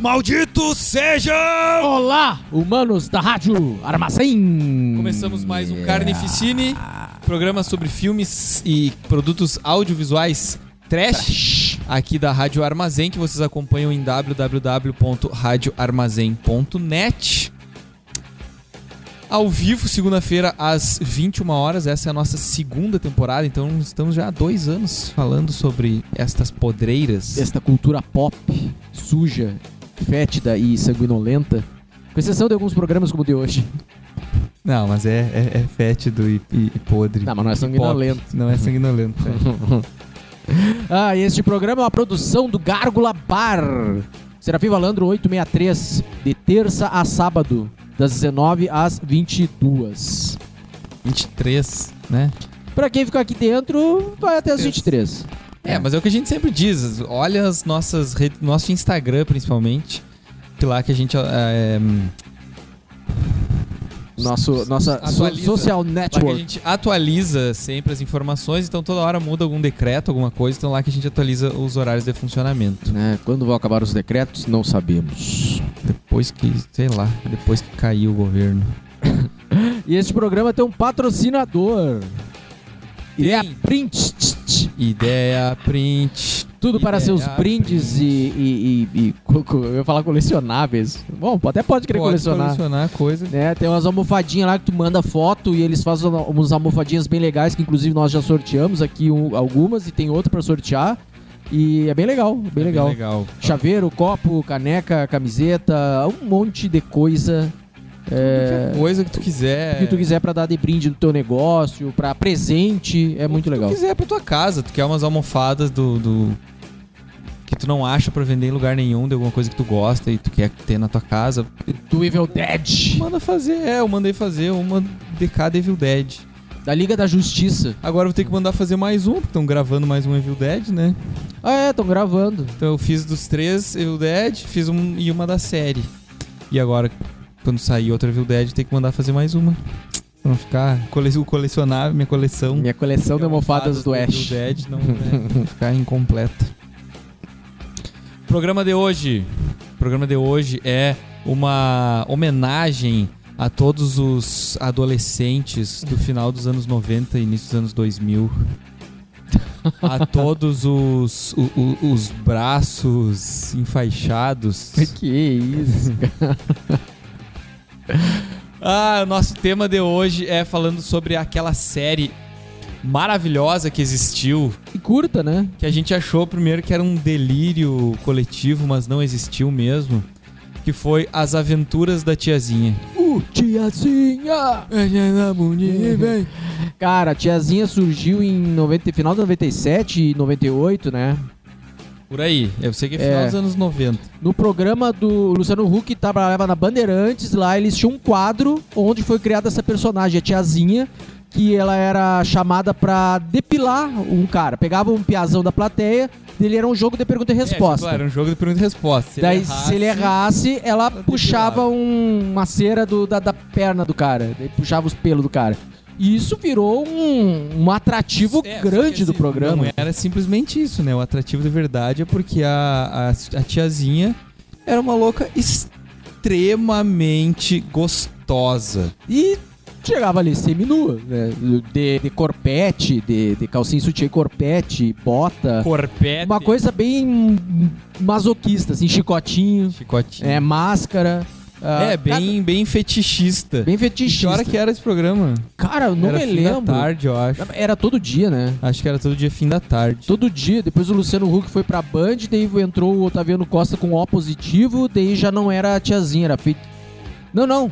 Maldito seja! Olá, humanos da Rádio Armazém! Começamos mais um Carnificine, programa sobre filmes e produtos audiovisuais trash, aqui da Rádio Armazém, que vocês acompanham em www.radioarmazém.net. Ao vivo, segunda-feira, às 21 horas. Essa é a nossa segunda temporada, então estamos já há dois anos falando sobre estas podreiras. Esta cultura pop, suja, fétida e sanguinolenta, com exceção de alguns programas como o de hoje. Não, mas é, é, é fétido e, e- e podre. Não, mas não é sanguinolento. pop. Não é sanguinolento. é. ah, e este programa é uma produção do Gárgula Bar. Serafim Valandro 863, de terça a sábado, das 19 às 22. 23, né? Pra quem ficar aqui dentro, vai até as 23. É, mas é o que a gente sempre diz. Olha as nossas redes, nosso Instagram principalmente, que lá que a gente é, Nosso, nossa Atualiza. social lá que a network. gente atualiza sempre as informações, então toda hora muda algum decreto, alguma coisa, então lá que a gente atualiza os horários de funcionamento. né? Quando vão acabar os decretos, não sabemos. Depois que, sei lá, depois que caiu o governo. E este programa tem um patrocinador. Ideia Quem? Print. Ideia, print. Tudo para Ideia seus brindes e, e, e, e co- co- eu ia falar colecionáveis. Bom, até pode querer Pode colecionar. colecionar coisa. né? Tem umas almofadinhas lá que tu manda foto e eles fazem umas almofadinhas bem legais que inclusive nós já sorteamos aqui um- algumas e tem outra para sortear. E é bem legal, bem É bem legal. legal. Chaveiro, copo, caneca, camiseta, um monte de coisa. É, Qualquer coisa que tu quiser. que tu quiser pra dar de brinde no teu negócio, pra presente, é muito O que legal. tu quiser pra tua casa. Tu quer umas almofadas do, do- que tu não acha pra vender em lugar nenhum, de alguma coisa que tu gosta e tu quer ter na tua casa. Do Evil Dead, Manda fazer, é, eu mandei fazer uma de cada Evil Dead. da Liga da Justiça. Agora eu vou ter que mandar fazer mais um, porque estão gravando mais um Evil Dead, né? Ah, é, estão gravando. Então eu fiz dos três Evil Dead, fiz um e uma da série. E agora, quando sair outra Evil Dead, tem que mandar fazer mais uma. Pra não ficar cole colecionar minha coleção. Minha coleção de almofadas do Ash. Dead não né, ficar incompleta. Programa de hoje. Programa de hoje é uma homenagem a todos os adolescentes do final dos anos 90 e início dos anos 2000. A todos os, o- o- os braços enfaixados. Que isso, cara. Ah, o nosso tema de hoje é falando sobre aquela série maravilhosa que existiu, E curta, né? que a gente achou primeiro que era um delírio coletivo, mas não existiu mesmo, que foi As Aventuras da Tiazinha. Uh, tiazinha! Cara, a tiazinha surgiu em 90, final de 97 e 98, né? Por aí, eu sei que é final É. dos anos 90. No programa do Luciano Huck, trabalhava na Bandeirantes, lá eles tinham um quadro onde foi criada essa personagem, a tiazinha, que ela era chamada pra depilar um cara. Pegava um piazão da plateia, ele era um jogo de pergunta e resposta. É, claro, era um jogo de pergunta e resposta. Se Daí, ele errasse- se ele errasse, ela puxava um- uma cera do- da, da perna do cara. Daí puxava os pelos do cara. E isso virou um, um atrativo É, grande do assim, programa. Não era simplesmente isso, né? O atrativo de verdade é porque a, a, a tiazinha era uma louca extremamente gostosa. E chegava ali seminua, né? De, de corpete, de, de calcinha sutiã corpete, bota. Corpete. Uma coisa bem masoquista, assim, chicotinho, Chicotinho. é, máscara. Ah, É, bem, bem fetichista. cada- bem E que fetichista. hora que era esse programa? Cara, eu não era me fim lembro. da tarde, eu acho. Era todo dia, né? Acho que era todo dia fim da tarde. Todo dia, depois o Luciano Huck foi pra Band, daí entrou o Otaviano Costa com O positivo, daí já não era a tiazinha, era feito. Não, não.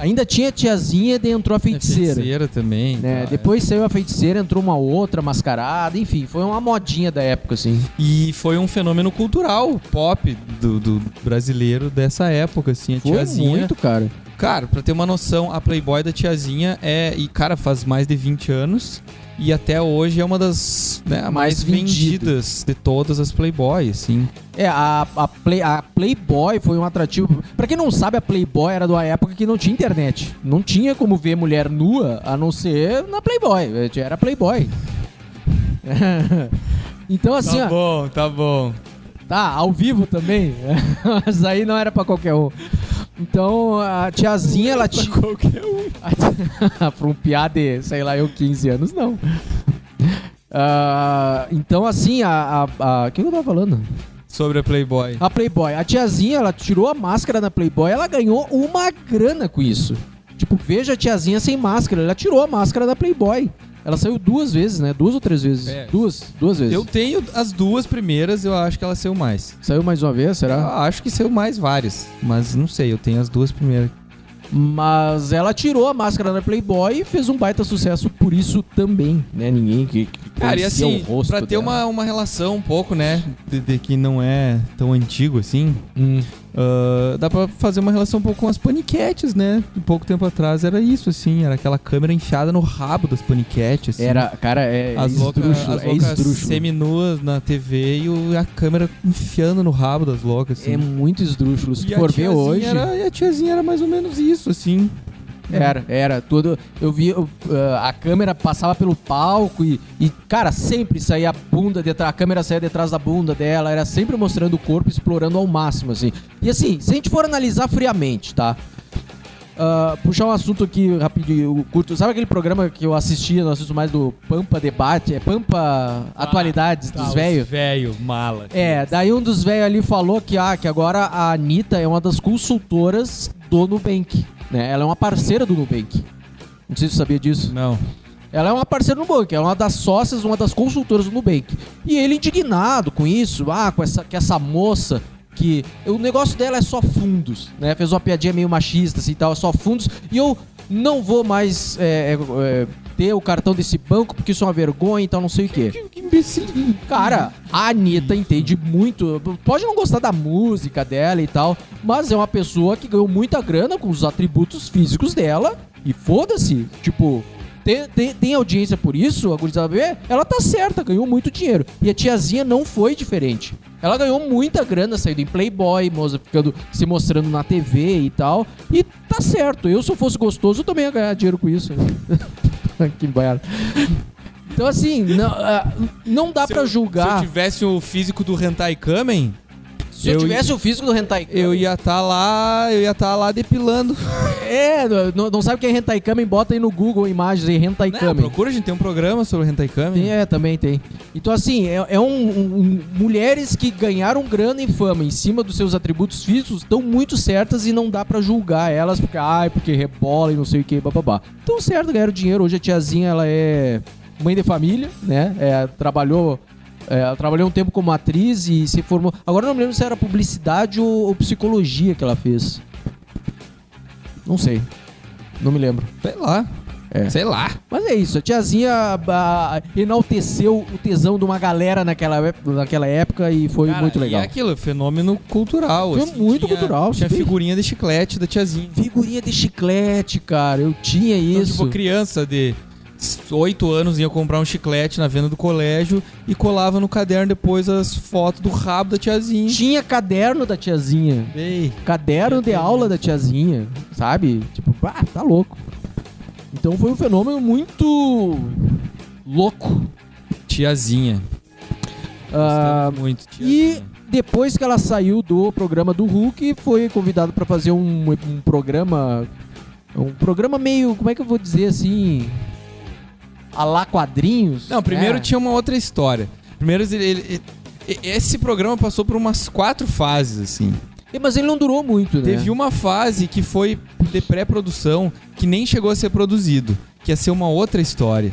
Ainda tinha a tiazinha, daí entrou a feiticeira. É feiticeira também. né? tá, Depois saiu a feiticeira, entrou uma outra mascarada, enfim, foi uma modinha da época, assim. E foi um fenômeno cultural, pop, do, do brasileiro dessa época, assim. A Foi tiazinha. muito, cara. Cara, pra ter uma noção, a Playboy da tiazinha é. E, cara, faz mais de 20 anos. E até hoje é uma das né, Mais mais, vendida. vendidas de todas as Playboy, assim. É, a, a, Play- a Playboy foi um atrativo. Pra quem não sabe, a Playboy era de uma época que não tinha internet. Não tinha como ver mulher nua a não ser na Playboy. Era Playboy. então, assim, tá ó, bom, tá bom. Tá, ao vivo também. Mas aí não era pra qualquer um. Então, a tiazinha, ela tinha. Qualquer um. pra um piá de, sei lá, eu 15 anos, não. Ah, então, assim, a. a- a- O que eu tava falando? Sobre a Playboy. A Playboy. A tiazinha, ela tirou a máscara na Playboy, ela ganhou uma grana com isso. Tipo, veja a tiazinha sem máscara. Ela tirou a máscara da Playboy. Ela saiu duas vezes, né? Duas ou três vezes? É. Duas, duas vezes. Eu tenho as duas primeiras, eu acho que ela saiu mais. Saiu mais uma vez, Eu será? acho que saiu mais várias, mas não sei, eu tenho as duas primeiras. Mas ela tirou a máscara da Playboy e fez um baita sucesso por isso também, né? Ninguém que, que Cara, e assim, o pra ter dela. uma, uma relação um pouco, né, de, de que não é tão antigo assim, Hum. Ah, dá pra fazer uma relação um pouco com as paniquetes, né? Um pouco tempo atrás era isso, assim, era aquela câmera enfiada no rabo das paniquetes. Assim. Era, cara, é, as loucas, esdrúxulo, as é loucas seminuas na TV e o- a câmera enfiando no rabo das loucas, assim. É muito esdrúxulo. Se tu for ver hoje... Era, e a tiazinha era mais ou menos isso, assim. Era, era. Tudo. Eu vi uh, a câmera passava pelo palco e, e, cara, sempre saía a bunda detrás, a câmera saía detrás da bunda dela, era sempre mostrando o corpo, explorando ao máximo, assim. E assim, se a gente for analisar friamente, tá? Ah, puxar um assunto aqui rapidinho, curto. Sabe aquele programa que eu assistia, não assisto mais do Pampa Debate? É Pampa Atualidades Tá, dos os velhos? Velho, mala. É, daí um dos velhos ali falou que, ah, que agora a Anitta é uma das consultoras do Nubank. Né? Ela é uma parceira do Nubank. Não sei se você sabia disso. Não. Ela é uma parceira do Nubank, é uma das sócias, uma das consultoras do Nubank. E ele indignado com isso, ah, com essa, que essa moça que o negócio dela é só fundos, né? Fez uma piadinha meio machista assim, e tal, é só fundos. E eu não vou mais é, é, é, ter o cartão desse banco porque isso é uma vergonha e tal, não sei o quê. Que, que imbecil. Cara, a Anitta entende muito. Pode não gostar da música dela e tal, mas é uma pessoa que ganhou muita grana com os atributos físicos dela. E foda-se. Tipo, tem, tem, tem audiência por isso, a gurizada vê, ela tá certa, ganhou muito dinheiro. E a tiazinha não foi diferente. Ela ganhou muita grana saindo em Playboy, moça, ficando, se mostrando na TV e tal. E tá certo. Eu, se eu fosse gostoso, eu também ia ganhar dinheiro com isso. que baiano. Então, assim, não, ah, não dá eu- julgar. Se eu tivesse o físico do Hentai Kamen, Se eu, eu tivesse o físico do Hentai eu ia estar lá, eu ia estar lá depilando. É, não, não sabe quem é Hentai Kamen? Bota aí no Google imagens aí, Hentai Não, Kamen. procura, a gente tem um programa sobre o Hentai. Tem, é, também tem. Então, assim, é, é um, um- Mulheres que ganharam grana e fama em cima dos seus atributos físicos estão muito certas e não dá pra julgar elas porque, ai, porque rebola e não sei o que, bababá. Então, certo, ganharam dinheiro. Hoje a tiazinha, ela é mãe de família, né? É, trabalhou. É, ela trabalhou um tempo como atriz e se formou. Agora eu não me lembro se era publicidade ou, ou psicologia que ela fez. Não sei. Não me lembro. Sei lá. É. Sei lá. Mas é isso, a tiazinha ah, enalteceu o tesão de uma galera naquela, naquela época e foi Cara, muito E legal. é aquilo, fenômeno cultural. Foi assim, muito tinha- cultural, Tinha figurinha de chiclete da tiazinha. Figurinha de chiclete, cara, eu tinha Então, isso. tipo, criança de 8 anos ia comprar um chiclete na venda do colégio e colava no caderno depois as fotos do rabo da tiazinha. Tinha caderno da tiazinha. Ei, Caderno de aula da tiazinha, sabe? Tipo, ah, tá louco. Então foi um fenômeno muito louco. tiazinha. Ah, muito, e tiazinha. depois que ela saiu do programa do Hulk, foi convidada pra fazer um, um programa. Um programa meio. Como é que eu vou dizer assim? A lá quadrinhos. Não, primeiro É. tinha uma outra história. Primeiro, ele, ele- ele- esse programa passou por umas quatro fases, assim. Mas ele não durou muito, né? Teve uma fase que foi de pré-produção que nem chegou a ser produzido, que ia ser uma outra história.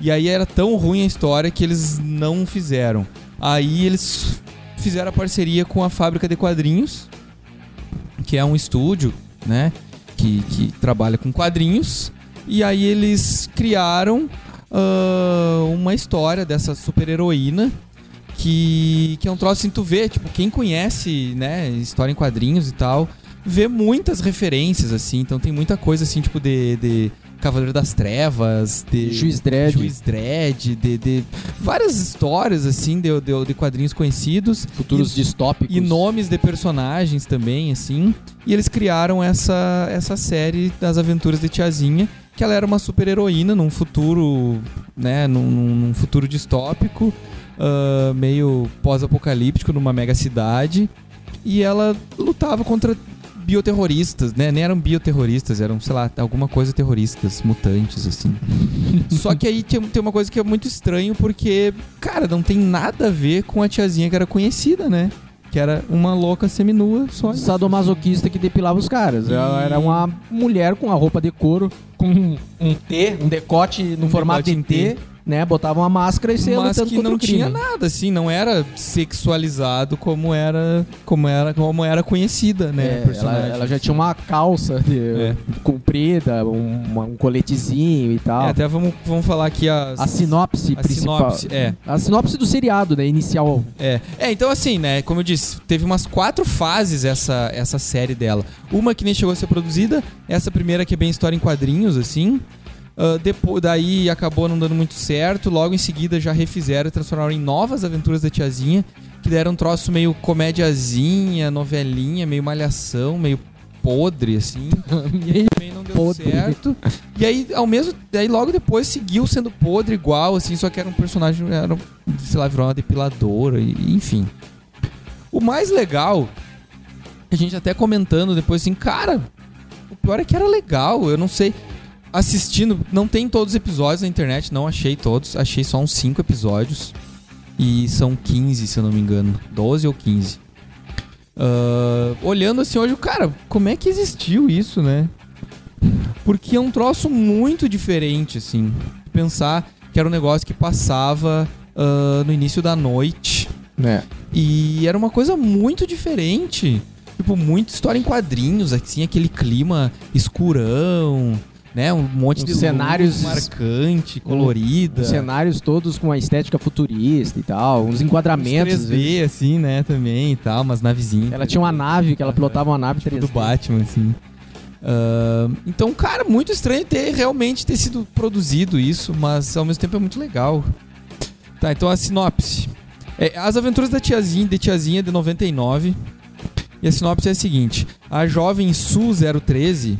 E aí era tão ruim a história que eles não fizeram. Aí eles fizeram a parceria com a Fábrica de Quadrinhos, que é um estúdio, né, que, que trabalha com quadrinhos. E aí eles criaram ah, uma história dessa super-heroína que, que é um troço assim, tu vê, tipo, quem conhece, né, história em quadrinhos e tal, vê muitas referências, assim, então tem muita coisa, assim, tipo, de, de Cavaleiro das Trevas, de... Juiz Dredd. Juiz Dredd, de, de várias histórias, assim, de, de, de quadrinhos conhecidos. Futuros e, distópicos. e nomes de personagens também, assim. E eles criaram essa, essa série das aventuras de Tiazinha, que ela era uma super heroína num futuro, né, num, num- futuro distópico, ah, meio pós-apocalíptico numa mega cidade. E ela lutava contra bioterroristas, né? Nem eram bioterroristas, eram, sei lá, alguma coisa terroristas, mutantes, assim. Só que aí tem, tem uma coisa que é muito estranho, porque, cara, não tem nada a ver com a tiazinha que era conhecida, né? Que era uma louca seminua só. isso. Sadomasoquista que depilava os caras. Ela era uma mulher com a roupa de couro, com um, um T, um decote no Um formato de decote em T, né? Botava uma máscara e saía mas lutando que não tinha nada, assim, não era sexualizado como era, como era, como era conhecida, né? É, ela, ela já tinha uma calça de- É. comprida, um, um coletezinho e tal. É, até vamos, vamos falar aqui as, a sinopse a principal. sinopse, é. A sinopse do seriado, né? Inicial. É. é, então assim, né, como eu disse, teve umas quatro fases essa, essa série dela. Uma que nem chegou a ser produzida, essa primeira que é bem história em quadrinhos, assim. Ah, depois, daí acabou não dando muito certo, logo em seguida já refizeram e transformaram em novas aventuras da tiazinha, que deram um troço meio comédiazinha, novelinha, meio malhação, meio podre, assim. E aí também não deu Podre. certo. E aí, ao mesmo. Daí logo depois seguiu sendo podre igual, assim, só que era um personagem. Era, sei lá, virou uma depiladora, e, enfim. O mais legal, a gente até comentando depois assim, cara, o pior é que era legal, eu não sei. Assistindo, não tem todos os episódios na internet, não achei todos, achei só uns 5 episódios. E são 15, se eu não me engano. 12 ou 15. Ah, olhando assim hoje, cara, como é que existiu isso, né? Porque é um troço muito diferente, assim. Pensar que era um negócio que passava ah, no início da noite. né? E era uma coisa muito diferente. Tipo, muita história em quadrinhos, assim, aquele clima escurão, né? Um monte Os de cenários- marcante, colorida. Os cenários todos com a estética futurista e tal, uns Uns enquadramentos. 3D, assim, né, também e tal, umas navezinhas. Ela tinha uma nave, que ela pilotava uma nave tipo 3D. do Batman, assim. Ah, então, cara, muito estranho ter realmente ter sido produzido isso, mas ao mesmo tempo é muito legal. Tá, então a sinopse. É, As Aventuras da Tiazinha, de Tiazinha de 99. E a sinopse é a seguinte: a jovem Su 013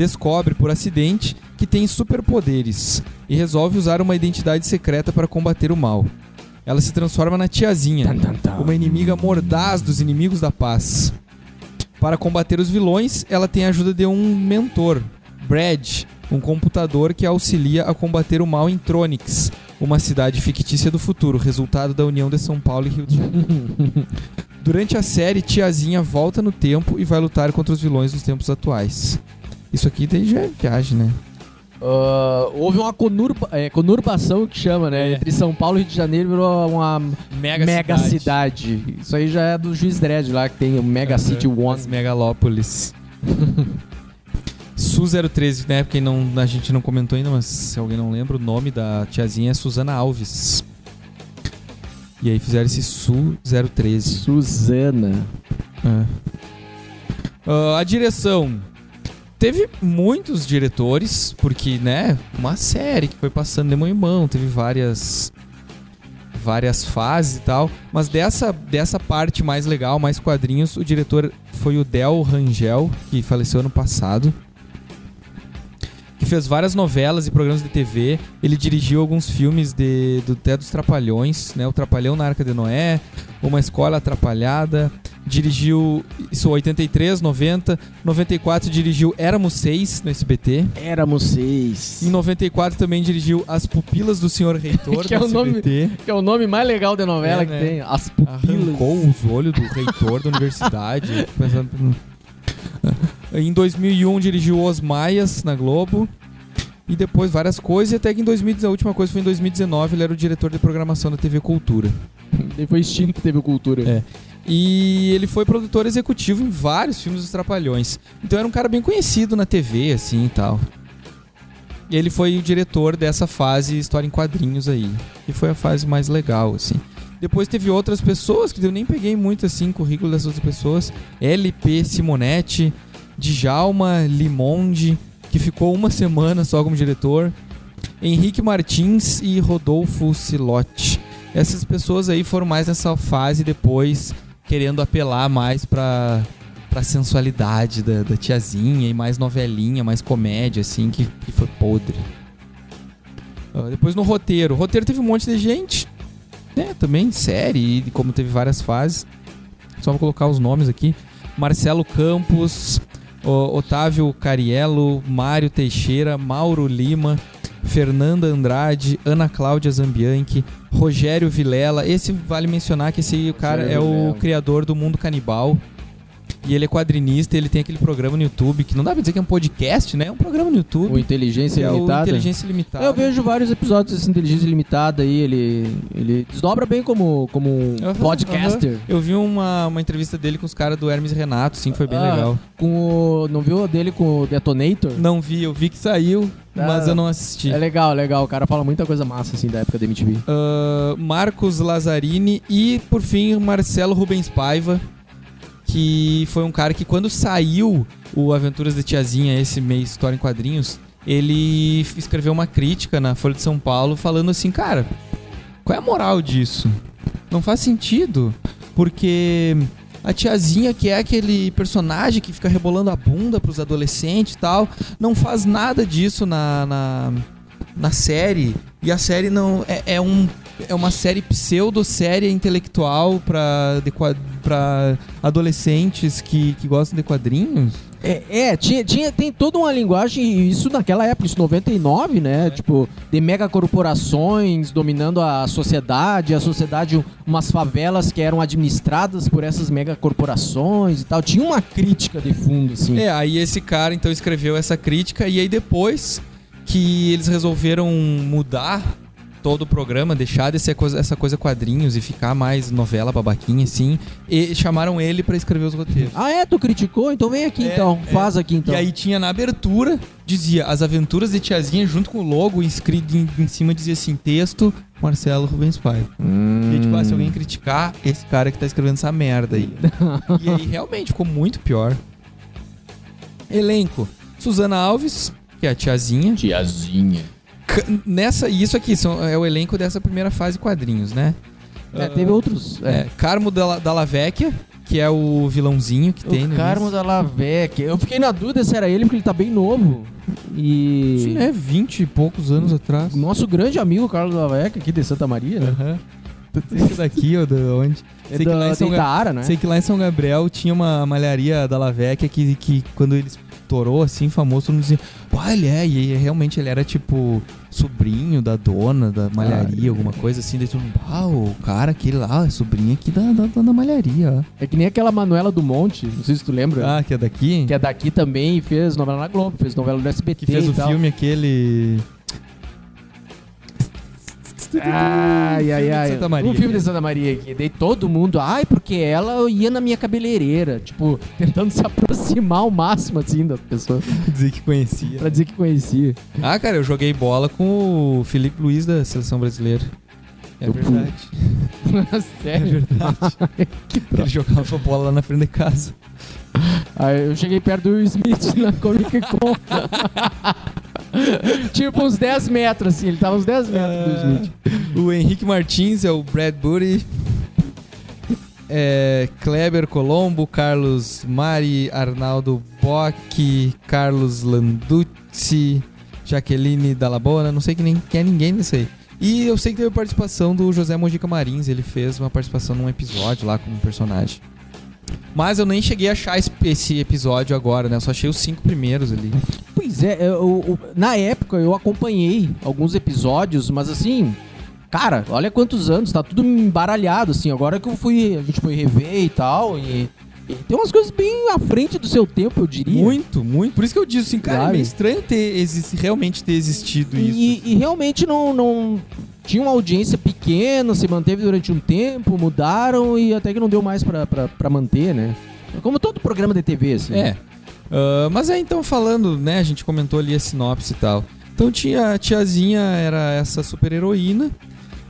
descobre por acidente que tem superpoderes e resolve usar uma identidade secreta para combater o mal. Ela se transforma na Tiazinha, uma inimiga mordaz dos inimigos da paz. Para combater os vilões, ela tem a ajuda de um mentor, Brad, um computador que a auxilia a combater o mal em Tronix, uma cidade fictícia do futuro, resultado da união de São Paulo e Rio de Janeiro. Durante a série, Tiazinha volta no tempo e vai lutar contra os vilões dos tempos atuais. Isso aqui daí já é viagem, né? Ah, houve uma conurba, é, conurbação que chama, né? É. Entre São Paulo e Rio de Janeiro virou uma Mega, mega, cidade. Isso aí já é do Juiz Dredd lá, que tem o Mega City One. As megalópolis. Su 013, né? Porque não, a gente não comentou ainda, mas se alguém não lembra, o nome da tiazinha é Suzana Alves. E aí fizeram esse Su 013. Suzana. É. Ah, a direção. Teve muitos diretores, porque, né, uma série que foi passando de mão em mão, teve várias várias fases e tal, mas dessa dessa parte mais legal, mais quadrinhos, o diretor foi o Del Rangel, que faleceu ano passado. Que fez várias novelas e programas de TV. Ele dirigiu alguns filmes de, do Té dos Trapalhões, né? O Trapalhão na Arca de Noé, Uma Escola Atrapalhada. Dirigiu isso 83, 90, 94 dirigiu Éramos Seis no SBT. Éramos seis. Em 94 também dirigiu As Pupilas do Senhor Reitor Que é o nome- SBT. Que é o nome mais legal da novela É, que né? tem. As pupilas. Arrancou os olhos do reitor da universidade. pensando... Em 2001 dirigiu Os Maias na Globo. E depois várias coisas. E até que em 2019, a última coisa foi em 2019, ele era o diretor de programação da TV Cultura. Depois extinto teve cultura. É. E ele foi produtor executivo em vários filmes dos Trapalhões. Então era um cara bem conhecido na TV, assim e tal. E ele foi o diretor dessa fase História em Quadrinhos aí. E foi a fase mais legal, assim. Depois teve outras pessoas que eu nem peguei muito assim, currículo das outras pessoas. LP Simonetti, Djalma Limonde, que ficou uma semana só como diretor. Henrique Martins e Rodolfo Silotti. Essas pessoas aí foram mais nessa fase depois, querendo apelar mais pra, pra sensualidade da, da tiazinha e mais novelinha, mais comédia, assim, que, que foi podre. Ah, depois no roteiro. O roteiro teve um monte de gente. É, também série, e como teve várias fases. Só vou colocar os nomes aqui. Marcelo Campos, Otávio Cariello, Mário Teixeira, Mauro Lima, Fernanda Andrade, Ana Cláudia Zambianchi, Rogério Vilela. Esse vale mencionar que esse cara Rogério é o Vilela. criador do Mundo Canibal. E ele é quadrinista, ele tem aquele programa no YouTube, que não dá pra dizer que é um podcast, né? É um programa no YouTube. O Inteligência é Limitada. Inteligência Limitada. Eu vejo vários episódios desse Inteligência Limitada aí, ele, ele desdobra bem como, como um Aham, podcaster. Eu vi uma, uma entrevista dele com os caras do Hermes Renato, sim, foi bem Ah, legal. Com o, não viu a dele com o Detonator? Não vi, eu vi que saiu, Ah, mas eu não assisti. É legal, legal. O cara fala muita coisa massa, assim, da época da MTV. Ah, Marcos Lazzarini e, por fim, Marcelo Rubens Paiva, que foi um cara que quando saiu o Aventuras de Tiazinha, esse meio história em quadrinhos, ele escreveu uma crítica na Folha de São Paulo falando assim, cara, qual é a moral disso? Não faz sentido, porque a tiazinha que é aquele personagem que fica rebolando a bunda pros adolescentes e tal, não faz nada disso na, na, na série. E a série não é, é um é uma série pseudo-série intelectual pra, de pra adolescentes que, que gostam de quadrinhos. É, é, tinha, tinha, tem toda uma linguagem, isso naquela época, isso 99, né? Tipo, de megacorporações dominando a sociedade, a sociedade, umas favelas que eram administradas por essas megacorporações e tal. Tinha uma crítica de fundo, assim. É, aí esse cara então escreveu essa crítica e aí depois que eles resolveram mudar todo o programa, deixar de ser coisa- essa coisa quadrinhos e ficar mais novela babaquinha assim, e chamaram ele pra escrever os roteiros. Ah, é? Tu criticou? Então vem aqui, É, então. é. Faz aqui, então. E aí tinha na abertura, dizia As Aventuras de Tiazinha junto com o logo escrito em, em cima dizia assim, texto Marcelo Rubens Paiva. Hum. E tipo, ah, se alguém criticar, esse cara que tá escrevendo essa merda aí. e aí realmente ficou muito pior. Elenco. Suzana Alves, que é a tiazinha. Tiazinha. Nessa, isso aqui são, é o elenco dessa primeira fase quadrinhos, né? É, teve outros. é, Carmo Dalla, Dalla Vecchia, que é o vilãozinho que tem O no Carmo início. da Lavec. Eu fiquei na dúvida se era ele, porque ele tá bem novo. E. Sim, é 20 e poucos anos atrás. Nosso grande amigo Carlos Lavec, aqui de Santa Maria, né? Aham. Esse daqui, ou de onde? É Sei que, lá da, em São da né? sei que lá em São Gabriel tinha uma malharia da Lavecchia que, que quando ele estourou, assim, famoso, todo mundo dizia, pô, ele é, e realmente ele era, tipo, sobrinho da dona da malharia, Ah, alguma coisa assim, daí mundo, ah, o cara aquele lá, é sobrinho aqui da, da, da malharia, ó. É que nem aquela Manuela do Monte, não sei se tu lembra. Ah, que é daqui? Que é daqui também e fez novela na Globo, fez novela no SBT Que fez o tal. filme aquele... Ai, ai, ai. Um filme de Santa Maria aqui. Daí todo mundo, ai, porque ela ia na minha cabeleireira. Tipo, tentando se aproximar ao máximo, assim, das pessoas. Dizer que conhecia. pra dizer que conhecia. Ah, cara, eu joguei bola com o Felipe Luiz da Seleção Brasileira. É Eu- verdade. Sério? Ele jogava bola lá na frente de casa. Aí eu cheguei perto do Smith na Comic Con. tipo uns 10 metros, assim. Ele tava uns 10 metros do Smith. O Henrique Martins é o Brad Booty. É, Kleber Colombo, Carlos Mari, Arnaldo Bock, Carlos Landucci, Jaqueline Dallabona, não sei que nem quem é ninguém desse aí. E eu sei que teve participação do José Mojica Marins, ele fez uma participação num episódio lá como personagem. Mas eu nem cheguei a achar esse, esse episódio agora, né? Eu só achei os cinco primeiros ali. Pois é, eu- eu- na época eu acompanhei alguns episódios, mas assim, cara, olha quantos anos, tá tudo embaralhado, assim. Agora que eu fui, a gente foi rever e tal, e, e tem umas coisas bem à frente do seu tempo, eu diria. Muito, muito. Por isso que eu disse assim, cara, é meio estranho ter realmente ter existido isso. E, e realmente não, não. Tinha uma audiência pequena, se manteve durante um tempo, mudaram e até que não deu mais pra, pra, pra manter, né? Como todo programa de TV, assim. É. Ah, mas é então falando, né? A gente comentou ali a sinopse e tal. Então tinha a tiazinha, era essa super heroína.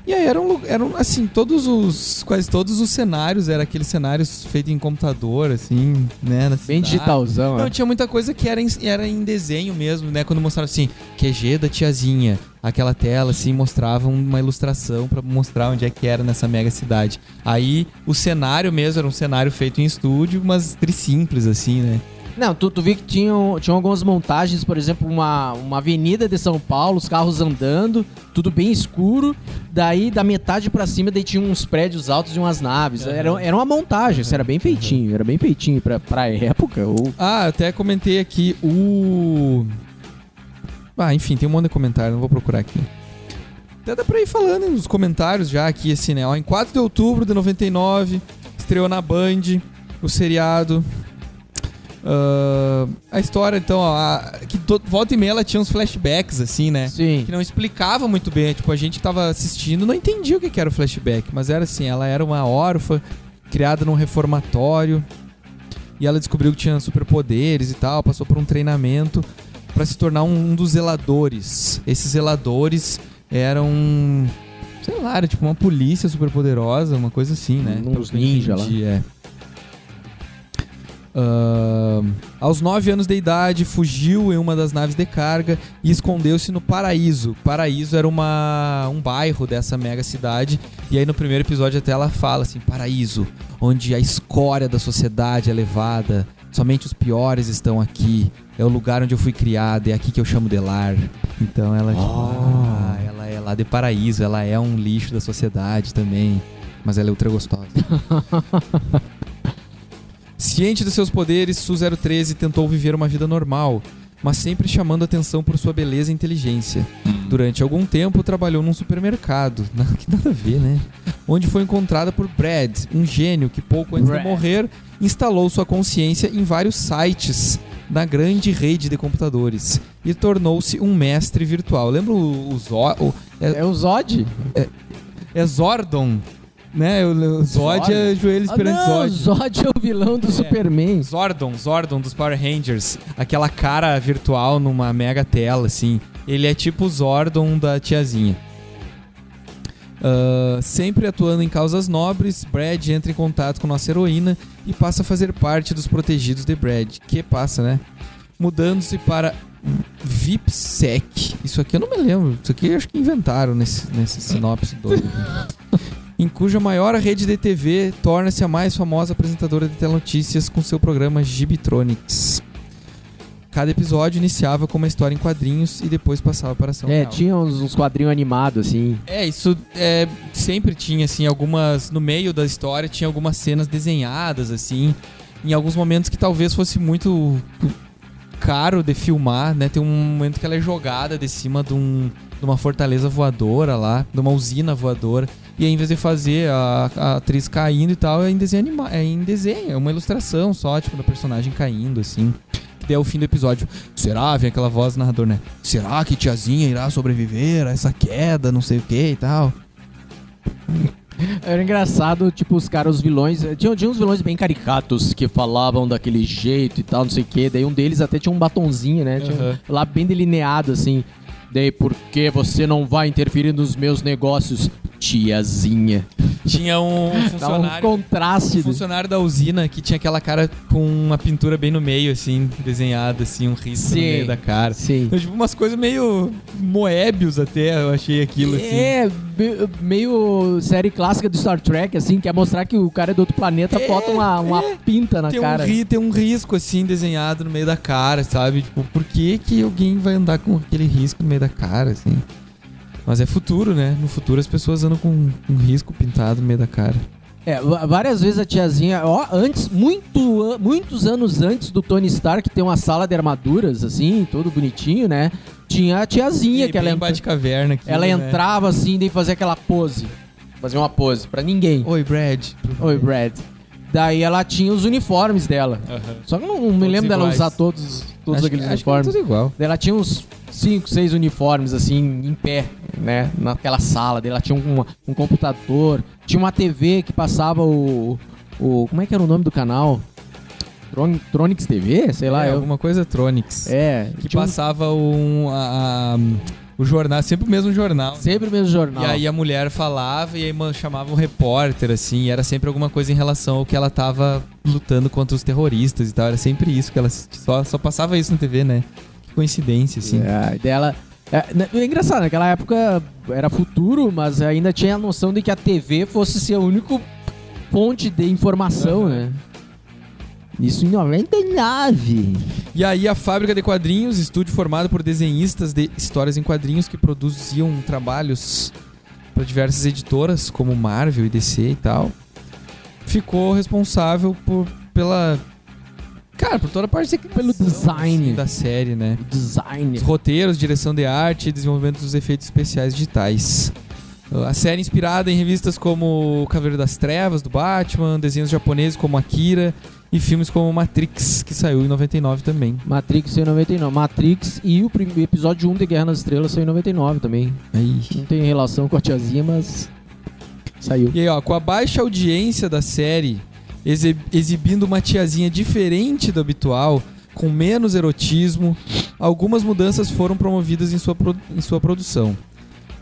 E aí eram, eram assim, todos os. Quase todos os cenários eram aqueles cenários feitos em computador, assim, né? Bem digitalzão, Não, né? tinha muita coisa que era em, era em desenho mesmo, né? Quando mostraram assim, QG da tiazinha. Aquela tela, assim, mostrava uma ilustração pra mostrar onde é que era nessa mega cidade. Aí, o cenário mesmo era um cenário feito em estúdio, mas tri simples, assim, né? Não, tu, tu viu que tinham, tinham algumas montagens, por exemplo, uma, uma avenida de São Paulo, os carros andando, tudo bem escuro. Daí, da metade pra cima, daí tinha uns prédios altos e umas naves. Uhum. Era, era uma montagem, isso era bem feitinho, era bem feitinho pra, pra época. Ou... Ah, até comentei aqui o. Ah, enfim, tem um monte de comentário, não vou procurar aqui. Até dá pra ir falando nos comentários já aqui, assim, né? Ó, em 4 de outubro de 99, estreou na Band o seriado. Ah, a história, então, ó, a- que to- volta e meia ela tinha uns flashbacks, assim, né? Sim. que não explicava muito bem. Tipo, a gente que tava assistindo não entendia o que que era o flashback, mas era assim, ela era uma órfã criada num reformatório e ela descobriu que tinha superpoderes e tal, passou por um treinamento pra se tornar um, um dos zeladores. Esses zeladores eram, sei lá, era tipo uma polícia superpoderosa, uma coisa assim, né? Uns ninja lá. é. Ahn, aos 9 anos de idade, fugiu em uma das naves de carga e escondeu-se no Paraíso. Paraíso era uma, um bairro dessa mega cidade. E aí no primeiro episódio até ela fala assim: Paraíso, onde a escória da sociedade é levada. Somente os piores estão aqui. É o lugar onde eu fui criada, é aqui que eu chamo de lar. Então ela, tipo, ah, ela é lá de paraíso, ela é um lixo da sociedade também. Mas ela é ultra gostosa. Ciente dos seus poderes, Su-013 tentou viver uma vida normal, mas sempre chamando atenção por sua beleza e inteligência. Durante algum tempo, trabalhou num supermercado, que nada a ver, né? Onde foi encontrada por Brad, um gênio que pouco antes Brad. de morrer instalou sua consciência em vários sites na grande rede de computadores e tornou-se um mestre virtual. Lembra o, o, Zo- o- é, É o Zod? é Zordon, né? O, o Zod é joelho Ah, esperando não, Zod. Zod é o vilão do Superman. Zordon, Zordon dos Power Rangers. Aquela cara virtual numa mega tela, assim. Ele é tipo o Zordon da tiazinha. Ah, sempre atuando em causas nobres, Brad entra em contato com nossa heroína e passa a fazer parte dos protegidos de Brad. Que passa, né? Mudando-se para VIPSEC. Isso aqui eu não me lembro. Isso aqui eu acho que inventaram nesse, nesse sinopse doido. em cuja maior rede de TV torna-se a mais famosa apresentadora de telenotícias com seu programa Gibitronics. Cada episódio iniciava com uma história em quadrinhos e depois passava para ação É, real. tinha uns, uns quadrinhos animados, assim. É, isso é, sempre tinha, assim, algumas. No meio da história tinha algumas cenas desenhadas, assim. Em alguns momentos que talvez fosse muito caro de filmar, né? Tem um momento que ela é jogada de cima de, um, de uma fortaleza voadora lá, de uma usina voadora. E aí, em vez de fazer a, a atriz caindo e tal, é em desenho anima é em desenho, é uma ilustração só, tipo, da personagem caindo, assim. Que daí é o fim do episódio. Será? Vem aquela voz do narrador, né? Será que tiazinha irá sobreviver a essa queda, não sei o que e tal? Era engraçado, tipo, os caras, os vilões. eh, Tinha, tinha uns vilões bem caricatos que falavam daquele jeito e tal, não sei o quê. Daí um deles até tinha um batonzinho, né? Tinha um- Aham. lá bem delineado, assim. Daí, por que você não vai interferir nos meus negócios, tiazinha? Tinha um Dá um funcionário, contraste. um funcionário da usina que tinha aquela cara com uma pintura bem no meio, assim, desenhada, assim, um risco no Sim. meio da cara. Sim. Então, tipo, umas coisas meio Moebius até, eu achei aquilo, assim. É, me- meio série clássica do Star Trek, assim, quer mostrar que o cara é do outro planeta, É, bota uma, uma pinta na Tem cara. um, ri- tem um risco, assim, desenhado no meio da cara, sabe? Tipo, por que que alguém vai andar com aquele risco no meio da cara, assim? Mas é futuro, né? No futuro as pessoas andam com um risco pintado no meio da cara. É, várias vezes a tiazinha, ó, antes, muito, muitos anos antes do Tony Stark ter uma sala de armaduras, assim, todo bonitinho, né? Tinha a tiazinha que ela, entra- Bate-caverna aqui, ela né? entrava assim, daí fazia aquela pose. Fazia uma pose pra ninguém. Oi, Brad. Oi, Brad. Daí ela tinha os uniformes dela. Só que eu não, não me lembro dela iguais. usar todos, todos Acho aqueles que- acho que é uniformes. tudo igual. Daí ela tinha uns 5, 6 uniformes, assim, em pé, né? Naquela sala. Daí ela tinha um, um computador, tinha uma TV que passava o, o. Como é que era o nome do canal? Tron, Tronix TV? Sei lá. é, eu- alguma coisa Tronics. é, Que tinha passava um, a- a- o jornal, sempre o mesmo jornal. sempre o mesmo jornal. E aí a mulher falava e aí chamava um repórter, assim, e era sempre alguma coisa em relação ao que ela tava lutando contra os terroristas e tal. Era sempre isso que ela só, só passava isso na TV, né? Que coincidência, assim. É, dela. É, né, é engraçado, naquela época era futuro, mas ainda tinha a noção de que a TV fosse ser a única fonte de informação, Aham. né? Isso em 99. E aí a Fábrica de Quadrinhos, estúdio formado por desenhistas de histórias em quadrinhos que produziam trabalhos para diversas editoras, como Marvel e DC e tal, ficou responsável por, pela... Cara, por toda a parte Pelo design. assim, da série, né? Design. Os roteiros, direção de arte desenvolvimento dos efeitos especiais digitais. A série inspirada em revistas como Cavaleiro das Trevas, do Batman, desenhos japoneses como Akira e filmes como Matrix, que saiu em 99 também. Matrix saiu em 99. Matrix e o episódio 1 de Guerra nas Estrelas saiu em 99 também. Aí. Não tem relação com a tiazinha, mas saiu. E aí, ó, com a baixa audiência da série, exi- exibindo uma tiazinha diferente do habitual, com menos erotismo, algumas mudanças foram promovidas em sua, em sua produção.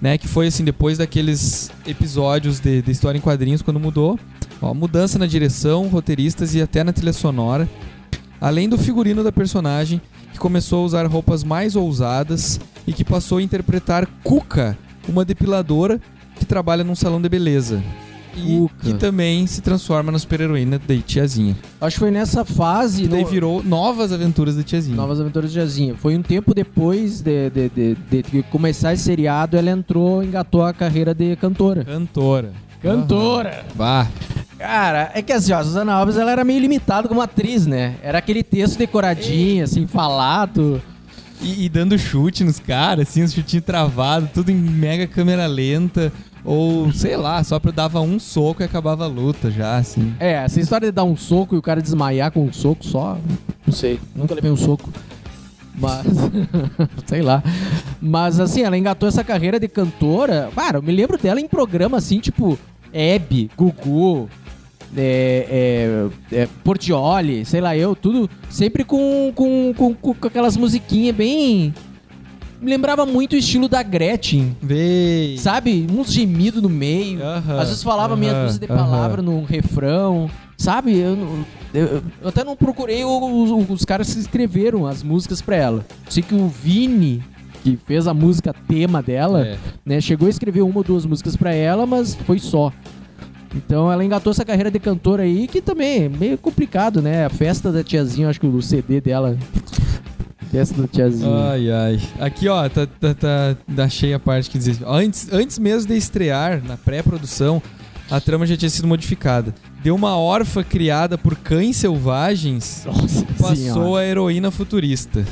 Né, que foi assim, depois daqueles episódios de, de história em quadrinhos, quando mudou. Ó, mudança na direção, roteiristas e até na trilha sonora. Além do figurino da personagem, que começou a usar roupas mais ousadas e que passou a interpretar Cuca, uma depiladora que trabalha num salão de beleza. E Cuca. que também se transforma na super-heroína da tiazinha. Acho que foi nessa fase. E daí no- virou Novas Aventuras da Tiazinha. Novas Aventuras de Tiazinha. Foi um tempo depois de, de, de, de- de começar esse seriado, ela entrou, engatou a carreira de cantora. Cantora. Cantora! Aham. Vá. Cara, é que assim, ó, a Susana Alves ela era meio limitada como atriz, né? Era aquele texto decoradinho, assim, falado. E, e dando chute nos caras, assim, os chutinhos travados, tudo em mega câmera lenta. Ou, sei lá, só pra dava um soco e acabava a luta já, assim. É, essa história de dar um soco e o cara desmaiar com um soco só, não sei, nunca levei um soco. Mas, sei lá. Mas assim, ela engatou essa carreira de cantora. Cara, eu me lembro dela em programa assim, tipo Hebe, Gugu, é, é, é, Portioli, sei lá eu, tudo sempre com, com, com, com aquelas musiquinhas bem. Me lembrava muito o estilo da Gretchen. Véi. Sabe? Uns gemidos no meio. Aham, Às vezes falava meia aham, dúzia de aham. palavras num refrão. Sabe? Eu, eu- eu até não procurei os, os caras que escreveram as músicas pra ela. Sei que o Vini, que fez a música tema dela, É. né? Chegou a escrever uma ou duas músicas pra ela, mas foi só. Então ela engatou essa carreira de cantora aí, que também é meio complicado, né? A festa da tiazinha, acho que o CD dela. Festa da tiazinha. Ai, ai. Aqui, ó, tá, tá, tá, achei a parte que diz. Antes, antes mesmo de estrear, na pré-produção, a trama já tinha sido modificada. De uma órfã criada por cães selvagens, Nossa passou a heroína futurista.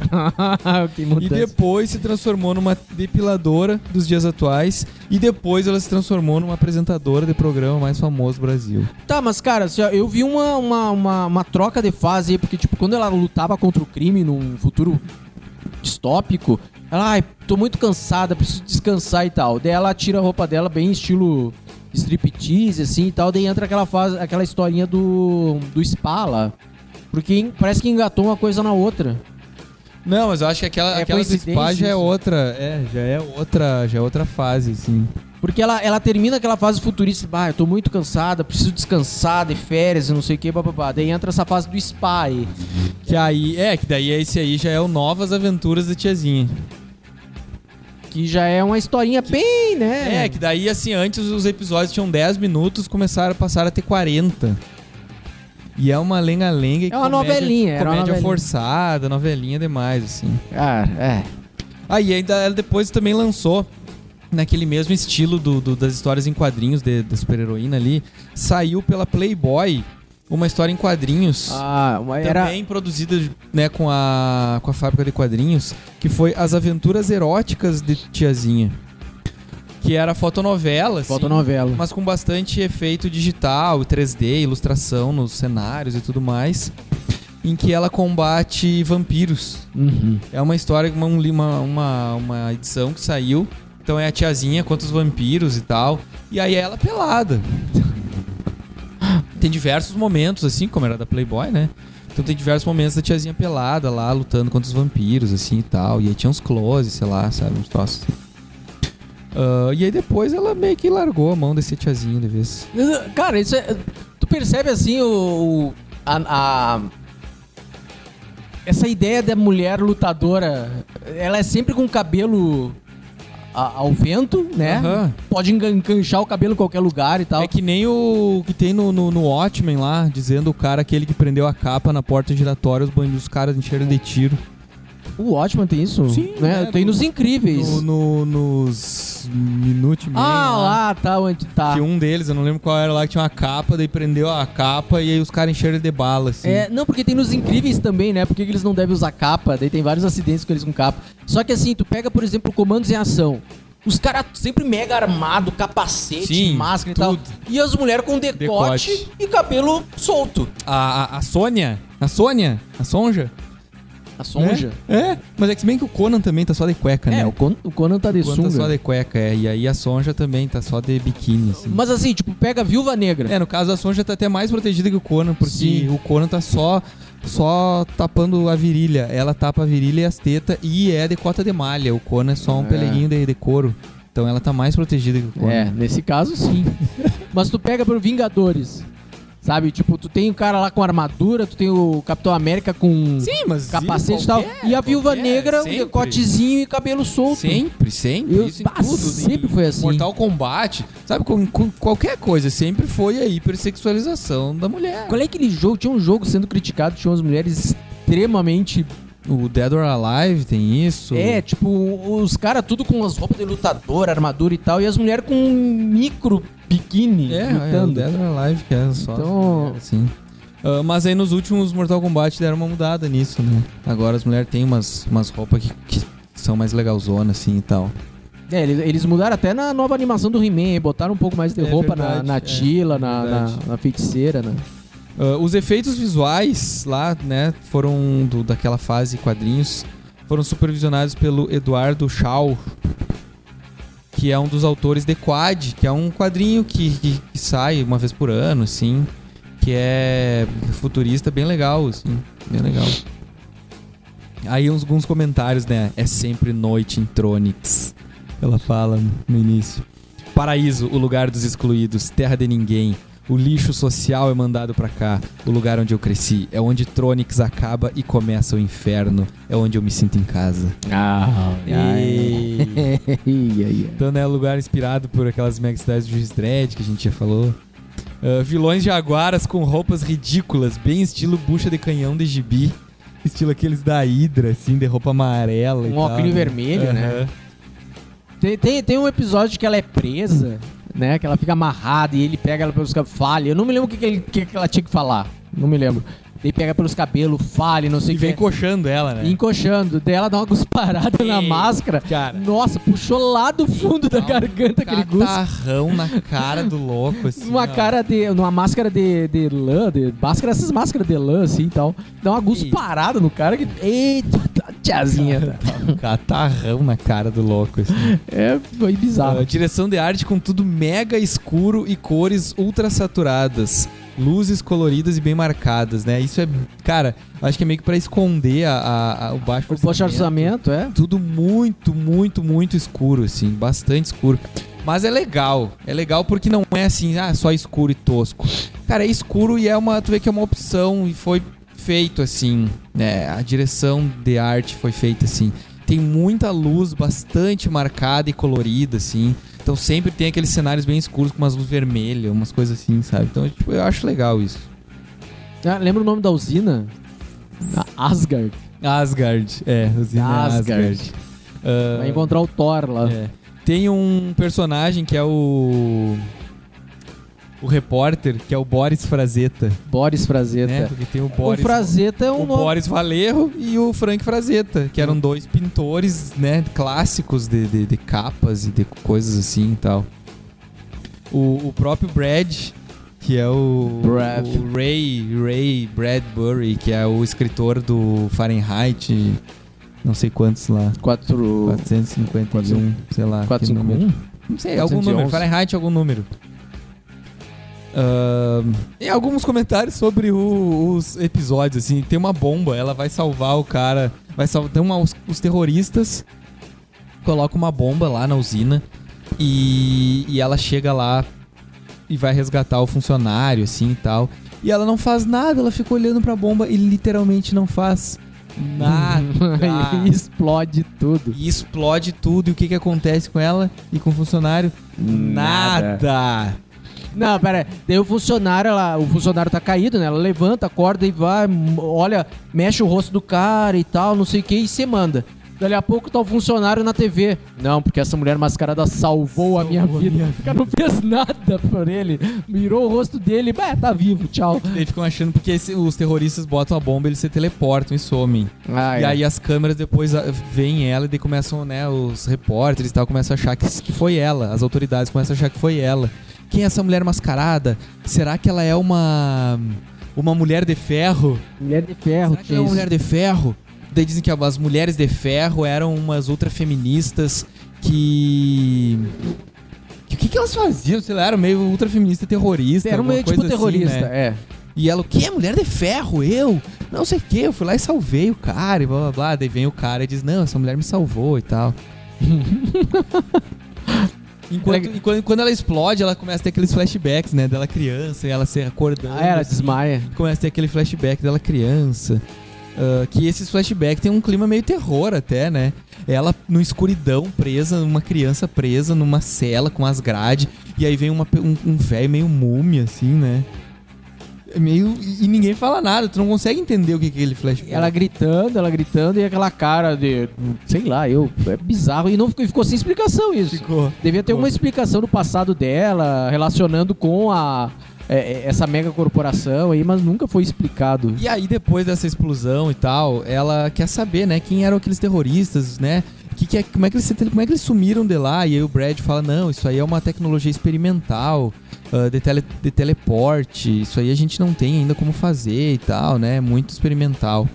que E depois se transformou numa depiladora dos dias atuais. E depois ela se transformou numa apresentadora de programa mais famoso do Brasil. Tá, mas cara, eu vi uma, uma, uma, uma troca de fase aí, porque, tipo, quando ela lutava contra o crime num futuro distópico, ela, ai, tô muito cansada, preciso descansar e tal. Daí ela tira a roupa dela bem estilo striptease, assim e tal, daí entra aquela fase, aquela historinha do, do spa lá. Porque parece que engatou uma coisa na outra. Não, mas eu acho que aquela, É aquela do spa já é outra. É, já é outra, já é outra fase, assim. Porque ela, ela termina aquela fase futurista, ah, eu tô muito cansada, preciso descansar, de férias e não sei o que, bababá. Daí entra essa fase do spa aí. Que aí, é, que daí esse aí já é o Novas Aventuras da Tiazinha. Que já é uma historinha bem, né? É, que daí assim, antes os episódios tinham 10 minutos, começaram a passar a ter 40. E é uma lenga-lenga É uma comédia- novelinha, uma Comédia novelinha. forçada, novelinha demais, assim. Ah, é. Ah, e ainda ela depois também lançou, naquele mesmo estilo do, do- das histórias em quadrinhos de- da super-heroína ali, saiu pela Playboy uma história em quadrinhos. Ah, uma- era. Também produzida né, com, a, com a fábrica de quadrinhos, que foi As Aventuras Eróticas de Tiazinha. Que era fotonovela, assim, Fotonovela. mas com bastante efeito digital, 3D, ilustração nos cenários e tudo mais. Em que ela combate vampiros. Uhum. É uma história, uma, um uma, uma, uma edição que saiu. Então é a tiazinha contra os vampiros e tal. E aí é ela pelada. Tem diversos momentos, assim, como era da Playboy, né? Então tem diversos momentos da tiazinha pelada lá, lutando contra os vampiros, assim e tal. E aí tinha uns close, sei lá, sabe? Uns troços. assim. Ah, e aí depois ela meio que largou a mão desse tiazinho de vez. Cara, isso é. Tu percebe assim o. o- a, a- essa ideia da mulher lutadora, ela é sempre com cabelo a- ao vento, né? Aham. Pode engan- enganchar o cabelo em qualquer lugar e tal. É que nem o que tem no, no, no Watchmen lá, dizendo o cara aquele que prendeu a capa na porta giratória, os bandidos, os caras encheram de tiro. O Watchman tem isso? Sim, né? é, Tem no- nos incríveis. No, no- nos Minute Man ah, lá, tá, onde tá. Que um deles, eu não lembro qual era lá, que tinha uma capa, daí prendeu a capa e aí os caras encheram de bala, assim. É, não, porque tem nos incríveis também, né? Porque eles não devem usar capa, daí tem vários acidentes com eles com capa. Só que assim, tu pega, por exemplo, comandos em ação. Os caras sempre mega armado, capacete, Sim, máscara tudo. e tal. E as mulheres com decote, Decote. e cabelo solto. A, a, a Sônia, a Sônia, a Sonja. A sonja. É, é, mas é que se bem que o Conan também tá só de cueca, É, né? o, Con o Conan tá de O Conan tá sunga. só de cueca, é. E aí a Sonja também tá só de biquíni, assim. Mas assim, tipo, pega a Viúva Negra. É, no caso a Sonja tá até mais protegida que o Conan, porque Sim. o Conan tá só só tapando a virilha. Ela tapa a virilha e as tetas e é de cota de malha. O Conan é só um É. peleguinho de, de couro. Então ela tá mais protegida que o Conan. É, nesse caso sim. Mas tu pega por Vingadores. Sabe? Tipo, tu tem o cara lá com armadura, tu tem o Capitão América com Sim, mas capacete e tal. E a Viúva qualquer, Negra, um decotezinho e cabelo solto. Sempre, sempre. Eu- isso bah, tudo. sempre Em foi assim. Mortal Kombat, sabe? Com, com qualquer coisa, sempre foi a hipersexualização da mulher. Qual é aquele jogo? Tinha um jogo sendo criticado, tinha umas mulheres extremamente. O Dead or Alive tem isso. É, tipo, os caras tudo com as roupas de lutador, armadura e tal, e as mulheres com um micro biquíni É, é o lutando. Dead or Alive que é só. Então- assim. Ah, mas aí nos últimos Mortal Kombat deram uma mudada nisso, né? Agora as mulheres têm umas, umas roupas que, que são mais legalzonas, assim e tal. É, eles, mudaram até na nova animação do He-Man, botaram um pouco mais de É roupa verdade, na, na é, Tila, na, verdade. na, na feiticeira, né? Ah, os efeitos visuais lá, né, foram do, daquela fase quadrinhos, foram supervisionados pelo Eduardo Shaw, que é um dos autores de Quad, que é um quadrinho que, que, que sai uma vez por ano, assim, que é futurista bem legal, assim, bem legal. Aí uns, alguns comentários, né? É sempre noite em Tronix. Ela fala no início. Paraíso, o lugar dos excluídos, terra de ninguém. O lixo social é mandado pra cá. O lugar onde eu cresci. É onde Tronix acaba e começa o inferno. É onde eu me sinto em casa. Ah, E-. Então, né, lugar inspirado por aquelas mega cidades do Juiz Dredd que a gente já falou. Ah, vilões jaguaras com roupas ridículas, bem estilo bucha de canhão de gibi. Estilo aqueles da Hydra, assim, de roupa amarela e Um tal, óculos vermelho, né? Aham. Tem, tem, tem um episódio que ela é presa, né? Que ela fica amarrada e ele pega ela pelos cabelos, fale. Eu não me lembro o que, que, ele- que que ela tinha que falar. Não me lembro. Ele pega pelos cabelos, fale, não sei E o que. vem coxando ela, né? E encoxando. Daí ela dá uma cusparada na máscara. cara. Nossa, puxou lá do fundo da Dá um garganta aquele. Catarrão na cara do louco, assim. Uma ó. cara de. Numa máscara de, de lã, de. Máscara, essas máscaras de lã, assim e tal. Dá uma gusparada no cara que. Eita, tiazinha. tá. Catarrão na cara do louco, assim. É, foi bizarro. Ah, direção de arte com tudo mega escuro e cores ultra saturadas. Luzes coloridas e bem marcadas, né? Isso é, cara, acho que é meio que pra esconder a, a- a- o baixo O baixo orçamento, é. Tudo muito, muito, muito escuro, assim, bastante escuro. Mas é legal, é legal porque não é assim, ah, só escuro e tosco. Cara, é escuro e é uma, tu vê que é uma opção e foi feito assim, né? A direção de arte foi feita assim. Tem muita luz, bastante marcada e colorida, assim. Então sempre tem aqueles cenários bem escuros com umas luzes vermelhas, umas coisas assim, sabe? Então, tipo, eu acho legal isso. Ah, lembra o nome da usina? Asgard. Asgard, é, usina Asgard. Asgard. Ah, Vai encontrar o Thor lá. É. Tem um personagem que é o. O repórter, que é o Boris Frazetta. Boris Frazetta. Né? Porque tem o O Boris. Frazetta é um o nome. Boris Valerro e o Frank Frazetta, que eram dois pintores, né, clássicos de, de, de capas e de coisas assim e tal. O, o próprio Brad, que é o, Brad. o Ray, Ray Bradbury, que é o escritor do Fahrenheit, não sei quantos lá. 4... 451, sei lá. que número. 451? Não sei, algum número. 411. Fahrenheit, algum número. E alguns comentários sobre o- os episódios, assim. Tem uma bomba, ela vai salvar o cara. Vai salvar. Tem uma, os, os terroristas colocam uma bomba lá na usina e, e ela chega lá e vai resgatar o funcionário, assim e tal. E ela não faz nada, ela fica olhando pra bomba e literalmente não faz Nada. e explode tudo. E explode tudo. E o que, que acontece com ela e com o funcionário? Nada. Nada. Não, pera aí. Daí o funcionário, ela, o funcionário tá caído, né? Ela levanta, acorda e vai, olha, mexe o rosto do cara e tal, não sei o que, e se manda. Dali a pouco tá o funcionário na TV. Não, porque essa mulher mascarada salvou, a minha Salvou a vida. minha O cara não fez nada por ele. Mirou o rosto dele, bah, tá vivo, tchau. Eles ficam achando porque esse- os terroristas botam a bomba, eles se teleportam e somem. Ah, E aí as câmeras depois ah, veem ela e daí começam, né, os repórteres e tal, começam a achar que, que foi ela. As autoridades começam a achar que foi ela. Quem é essa mulher mascarada? Será que ela é uma uma mulher de ferro? Mulher de ferro, Será que ela é uma mulher de ferro? Daí dizem que as mulheres de ferro eram umas ultrafeministas que que- o que, que elas faziam? Sei lá, eram meio ultrafeminista terrorista. Era um meio tipo assim, terrorista, né? é. E ela, o que? Mulher de ferro? Eu? Não sei o que, eu fui lá e salvei o cara e blá blá blá. Daí vem o cara e diz, não, essa mulher me salvou e tal. Enquanto, quando ela explode, ela começa a ter aqueles flashbacks, né? Dela criança e ela se acordando. Ah, ela assim. desmaia. Começa a ter aquele flashback dela criança. Ah, que esses flashbacks tem um clima meio terror até, né? Ela no escuridão, presa, uma criança presa numa cela com as grades. E aí vem uma um, um velho meio múmia, assim, né? É Meio. E ninguém fala nada, tu não consegue entender o que é aquele flashback. Ela gritando, ela gritando e aquela cara de. Sei lá, eu. É bizarro. E não ficou, ficou sem explicação isso. ficou. Devia ter Ficou. uma explicação do passado dela, relacionando com a. é, é, essa mega corporação aí, mas nunca foi explicado. E aí, depois dessa explosão e tal, ela quer saber, né, quem eram aqueles terroristas, né? Que que é, como, é que eles, como é que eles sumiram de lá? E aí o Brad fala, não, isso aí é uma tecnologia experimental, ah, de, tele, de teleporte, isso aí a gente não tem ainda como fazer e tal, né? Muito experimental.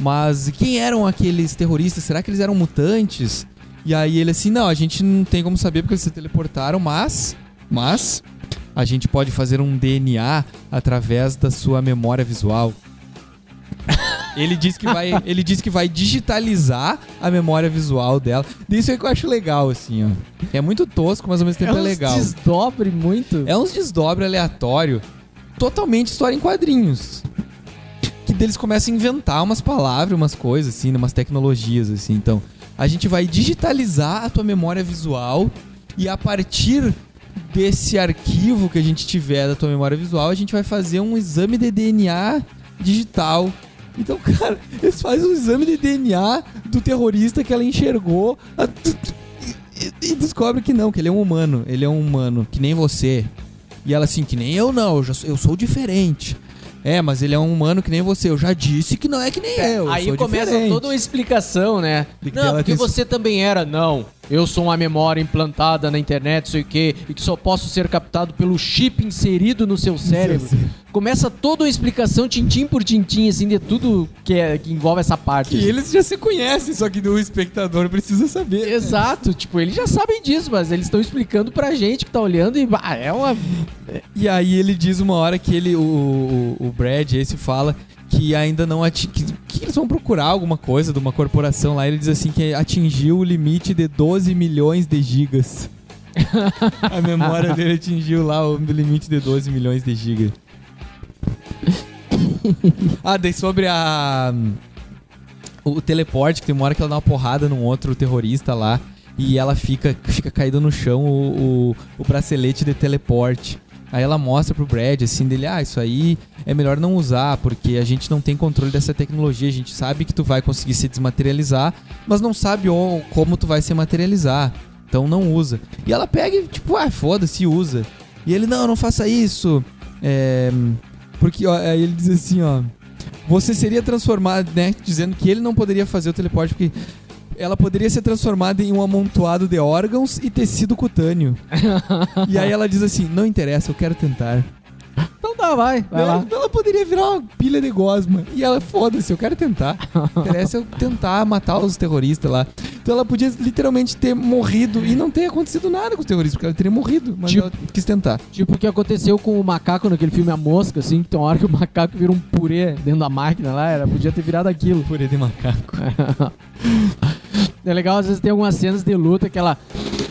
Mas quem eram aqueles terroristas? Será que eles eram mutantes? E aí ele assim, não, a gente não tem como saber porque eles se teleportaram, mas... Mas... A gente pode fazer um DNA através da sua memória visual. Ele diz que vai, ele diz que vai digitalizar a memória visual dela. Isso é que eu acho legal, assim, ó. É muito tosco, mas ao mesmo tempo é, uns legal. desdobre muito. É uns desdobre aleatório, totalmente história em quadrinhos. Que deles começam a inventar umas palavras, umas coisas, assim, né, umas tecnologias, assim. Então, a gente vai digitalizar a tua memória visual e a partir desse arquivo que a gente tiver da tua memória visual, a gente vai fazer um exame de DNA digital. Então, cara, eles fazem um exame de DNA do terrorista que ela enxergou a- e, e descobre que não, que ele é um humano. Ele é um humano, que nem você. E ela assim, que nem eu não, eu, já sou, eu sou diferente. É, mas ele é um humano que nem você. Eu já disse que não é que nem eu. eu Aí começa diferente. toda uma explicação, né? Não, porque você também era. Não, eu sou uma memória implantada na internet, sei o quê, e que só posso ser captado pelo chip inserido no seu cérebro. Começa toda uma explicação, tintim por tintim, assim, de tudo que, é, que envolve essa parte. Que assim. eles já se conhecem, só que o espectador precisa saber. né? Exato, tipo, eles já sabem disso, mas eles estão explicando pra gente que tá olhando e é uma. E aí ele diz uma hora que ele, o, o, o Brad, esse fala que ainda não ati que, que eles vão procurar alguma coisa de uma corporação lá. Ele diz assim que atingiu o limite de 12 milhões de gigas. A memória dele atingiu lá o limite de 12 milhões de gigas. ah, daí sobre a o teleporte, que tem uma hora que ela dá uma porrada num outro terrorista lá e ela fica, fica caída no chão o, o, o bracelete de teleporte. Aí ela mostra pro Brad, assim, dele, ah, isso aí é melhor não usar, porque a gente não tem controle dessa tecnologia, a gente sabe que tu vai conseguir se desmaterializar, mas não sabe o- como tu vai se materializar. Então não usa. E ela pega e, tipo, ah, foda-se, usa. E ele, não, não faça isso. É, porque, ó, aí ele diz assim, ó. Você seria transformado, né? Dizendo que ele não poderia fazer o teleporte porque ela poderia ser transformada em um amontoado de órgãos e tecido cutâneo. e aí ela diz assim: Não interessa, eu quero tentar. Então tá, vai, vai lá. Ela, ela poderia virar uma pilha de gosma. E ela, foda-se, eu quero tentar. Interessa eu tentar matar os terroristas lá. Então ela podia literalmente ter morrido e não ter acontecido nada com os terroristas, porque ela teria morrido, mas Tipo- ela quis tentar. Tipo o que aconteceu com o macaco naquele filme A Mosca, assim, que tem uma hora que o macaco vira um purê dentro da máquina lá, era, podia ter virado aquilo. Purê de macaco. É legal, às vezes tem algumas cenas de luta que ela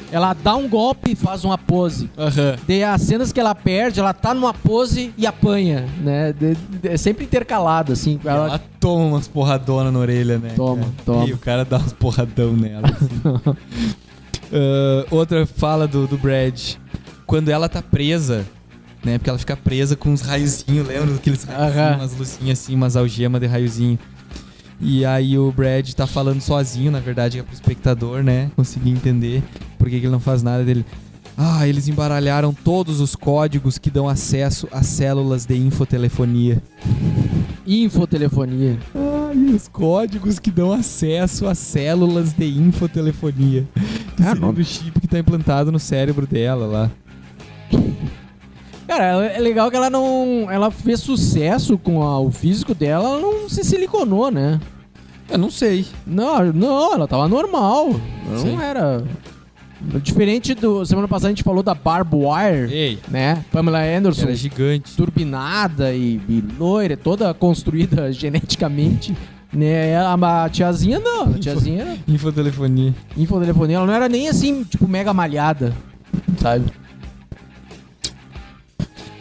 ela dá um golpe e faz uma pose. Aham. Daí as cenas que ela perde, ela tá numa pose e apanha, né? De- de- É sempre intercalado, assim. Ela- Ela toma umas porradonas na orelha, né? Toma, cara? toma. E o cara dá uns porradão nela. assim. Ah, outra fala do, do Brad. Quando ela tá presa, né? Porque ela fica presa com uns raiozinhos, lembra daqueles raiozinhos, umas lucinhas assim, umas algemas de raiozinho. E aí o Brad tá falando sozinho, na verdade, é pro espectador, né? Conseguir entender por que, que ele não faz nada dele. Ah, eles embaralharam todos os códigos que dão acesso às células de infotelefonia. Infotelefonia. Ai, os códigos que dão acesso às células de infotelefonia. Que Ah, seria não. do chip que tá implantado no cérebro dela lá. Cara, é legal que ela não. Ela fez sucesso com a- o físico dela, ela não se siliconou, né? Eu não sei. Não, não, ela tava normal. Sim. não era. Diferente do. Semana passada a gente falou da Barb Wire, Ei, né? Pamela Anderson. era gigante. turbinada e, e loira, toda construída geneticamente. Né? A, a tiazinha não, a tiazinha era Infotelefonia. infotelefonia, ela não era nem assim, tipo, mega malhada, sabe?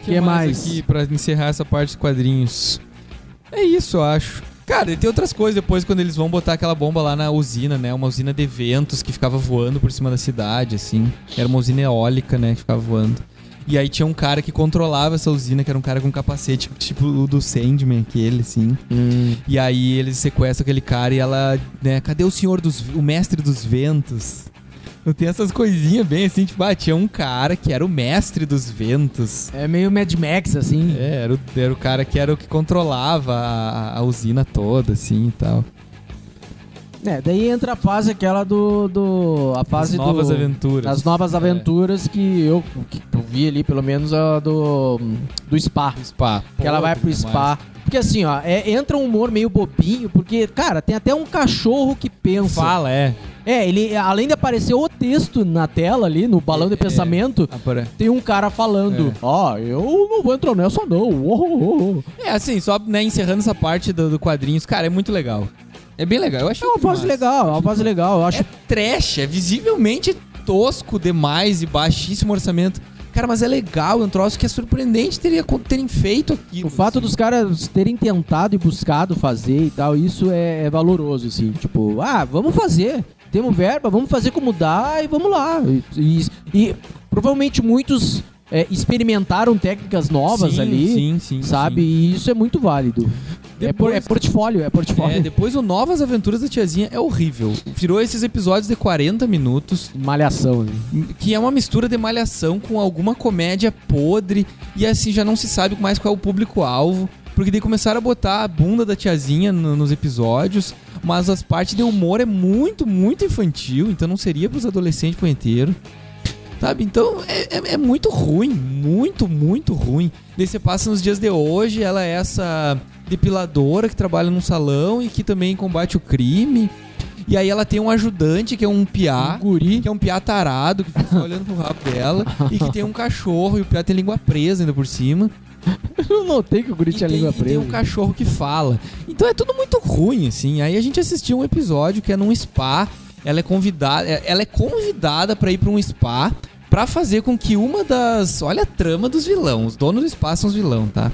que mais aqui pra encerrar essa parte dos quadrinhos? É isso, eu acho. Cara, e tem outras coisas depois quando eles vão botar aquela bomba lá na usina, né? Uma usina de ventos que ficava voando por cima da cidade, assim. Era uma usina eólica, né? Que ficava voando. E aí tinha um cara que controlava essa usina, que era um cara com capacete, tipo o do Sandman, aquele, assim. E aí eles sequestram aquele cara e ela, né, cadê o senhor dos, o mestre dos ventos? Não tem essas coisinhas bem assim, tipo, ah, tinha um cara que era o mestre dos ventos. É meio Mad Max, assim. É, era o, era o cara que era o que controlava a, a usina toda, assim e tal. É, daí entra a fase aquela do. do a As fase novas do, aventuras. As novas É. aventuras que eu, que eu vi ali, pelo menos a do. do Spa. Spa. Que ela vai pro spa. Porque assim, ó, é- entra um humor meio bobinho, porque, cara, tem até um cachorro que pensa. Fala, é. É, ele, além de aparecer o texto na tela ali, no balão de É, pensamento, Apare- tem um cara falando: É. Ó, eu não vou entrar nessa, não. Oh, oh, oh. É, assim, só né, encerrando essa parte do, do quadrinhos, cara, é muito legal. É bem legal, eu achei É uma fase legal, é uma fase legal. Eu acho É trash, é visivelmente tosco demais e baixíssimo orçamento. Cara, mas é legal, é um troço que é surpreendente teria, terem feito aquilo. O fato assim. dos caras terem tentado e buscado fazer e tal, isso é, é valoroso, assim. Tipo, ah, vamos fazer. Temos verba, vamos fazer como dá e vamos lá. E, e- e provavelmente muitos é, experimentaram técnicas novas Sim, ali, sim, sim, sabe? sim. E isso é muito válido. É, por- Depois- é portfólio, é portfólio. É, depois o Novas Aventuras da Tiazinha é horrível. Virou esses episódios de 40 minutos, Malhação, né? que é uma mistura de malhação com alguma comédia podre, e assim já não se sabe mais qual é o público-alvo. Porque daí começaram a botar a bunda da tiazinha no- nos episódios, mas as partes de humor é muito, muito infantil, então não seria pros adolescentes punheteiros. Sabe? Então é, é- é muito ruim, muito, muito ruim. Daí você passa nos dias de hoje, ela é essa depiladora que trabalha num salão e que também combate o crime. E aí ela tem um ajudante que é um piá, Um guri. que é um piá tarado, que fica olhando pro rabo dela, e que tem um cachorro, e o piá tem língua presa ainda por cima. Eu notei que o guri tinha tem, língua e tem presa. um cachorro que fala. Então é tudo muito ruim, assim. Aí a gente assistiu um episódio que é num spa. Ela é convidada, é- ela é convidada para ir para um spa pra fazer com que uma das, olha a trama dos vilão, os donos do spa são os vilão, tá?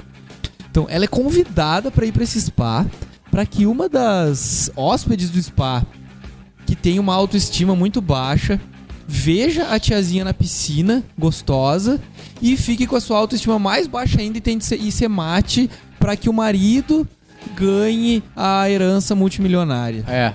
Então ela é convidada para ir para esse spa para que uma das hóspedes do spa que tem uma autoestima muito baixa veja a tiazinha na piscina, gostosa, e fique com a sua autoestima mais baixa ainda e tente ser, e se mate para que o marido ganhe a herança multimilionária. É.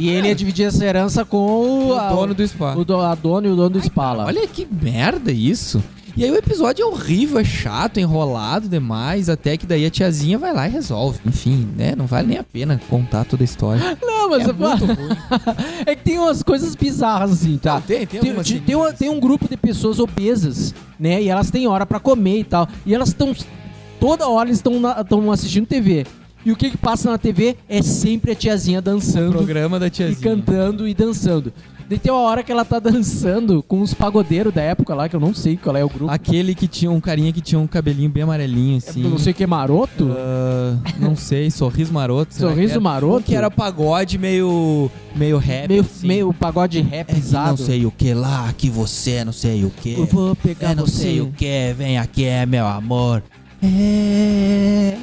E ele ia dividir essa herança com o, dono do spa. o do- a dona e o dono do spa lá. Olha que merda isso. E aí o episódio é horrível, é chato, enrolado demais, até que daí a tiazinha vai lá e resolve. Enfim, né? Não vale nem a pena contar toda a história. Não, mas é muito ruim. é que tem umas coisas bizarras assim, tá? Tem, tem Tem, algumas tem, tem uma- tem um grupo de pessoas obesas, né? E elas têm hora pra comer e tal. E elas estão. Toda hora eles estão assistindo TV. E o que que passa na TV é sempre a tiazinha dançando programa da e tiazinha. cantando e dançando. Daí tem uma hora que ela tá dançando com os pagodeiros da época lá, que eu não sei qual é o grupo. Aquele que tinha um carinha que tinha um cabelinho bem amarelinho, assim. Eu não sei o que, maroto? Ah, não sei, sorriso maroto. Sorriso era? maroto? Que era pagode meio. meio rap. meio, assim. meio pagode rap É, que pesado. não sei o que lá, que você não sei o que. Eu vou pegar É, não você. sei o que, vem aqui, é meu amor. É,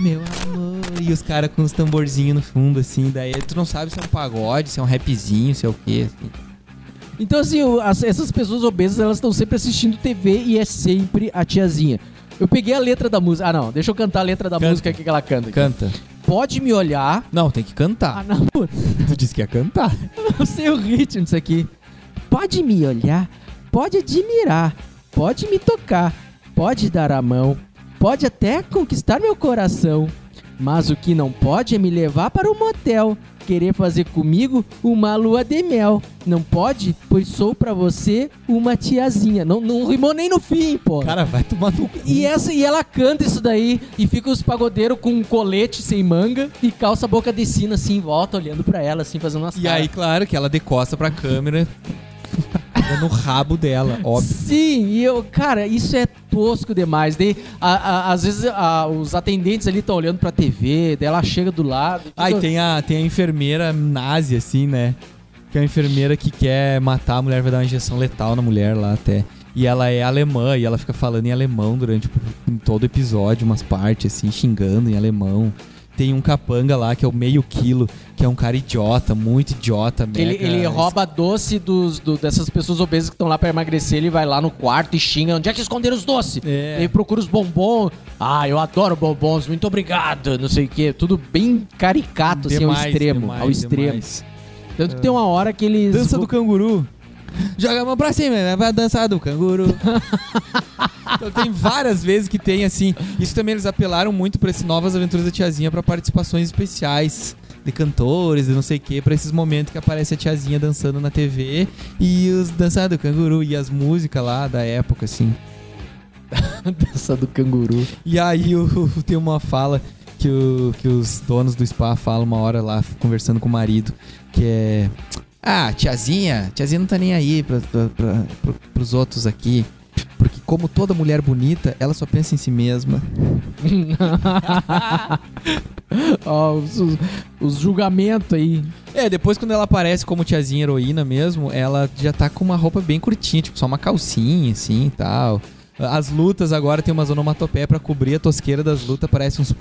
meu amor. E os caras com os tamborzinhos no fundo, assim. Daí tu não sabe se é um pagode, se é um rapzinho, se é o quê. Assim. Então, assim, as- essas pessoas obesas, elas estão sempre assistindo TV e é sempre a tiazinha. Eu peguei a letra da música. Ah, não. Deixa eu cantar a letra da Canta. música aqui que ela canta. aqui. Canta. Pode me olhar. Não, tem que Ah, cantar. não, putz. Tu disse que ia cantar. Eu não sei o ritmo disso aqui. Pode me olhar, pode admirar, pode me tocar, pode dar a mão, pode até conquistar meu coração. Mas o que não pode é me levar para um motel, querer fazer comigo uma lua de mel. Não pode, pois sou pra você uma tiazinha. Não, não rimou nem no fim, pô. Cara, vai tomar no cu. E, essa, e ela canta isso daí e fica os pagodeiros com um colete sem manga e calça boca de sino assim em volta, olhando pra ela, assim, fazendo umas E caras. aí, claro, que ela decosta pra câmera no rabo dela, óbvio. Sim, e eu, cara, isso é tosco demais. Daí, a- a- às vezes, a- os atendentes ali estão olhando pra TV, daí ela chega do lado. e Ah, e fica- tem a, tem a enfermeira nazi, assim, né? Que é a enfermeira que quer matar a mulher, vai dar uma injeção letal na mulher lá até. E ela é alemã e ela fica falando em alemão durante tipo, em todo episódio, umas partes, assim, xingando em alemão. Tem um capanga lá que é o meio quilo, que é um cara idiota, muito idiota, que ele, ele rouba doce dos, do- dessas pessoas obesas que estão lá pra emagrecer. Ele vai lá no quarto e xinga. Onde é que esconderam os doces? É. Ele procura os bombons. Ah, eu adoro bombons, muito obrigado. Não sei o quê. Tudo bem caricato, assim, ao Demais, extremo. demais, ao extremo. demais. Tanto que tem uma hora que eles. Dança do canguru. Joga a mão pra cima, né? vai dançar do canguru. então tem várias vezes que tem assim. Isso também eles apelaram muito pra esse Novas Aventuras da Tiazinha pra participações especiais de cantores e não sei o que, pra esses momentos que aparece a tiazinha dançando na TV e os dançar do canguru e as músicas lá da época, assim. Dança do canguru. E aí o- tem uma fala que, o- que os donos do spa falam uma hora lá, conversando com o marido, que é. Ah, tiazinha, tiazinha não tá nem aí pra, pra, pra- pro- pros outros aqui. Porque como toda mulher bonita, ela só pensa em si mesma. Ó, os, os- os julgamentos aí. É, depois quando ela aparece como tiazinha heroína mesmo, ela já tá com uma roupa bem curtinha, tipo só uma calcinha assim e tal. As lutas agora tem umas onomatopeias pra cobrir a tosqueira das lutas, parece uns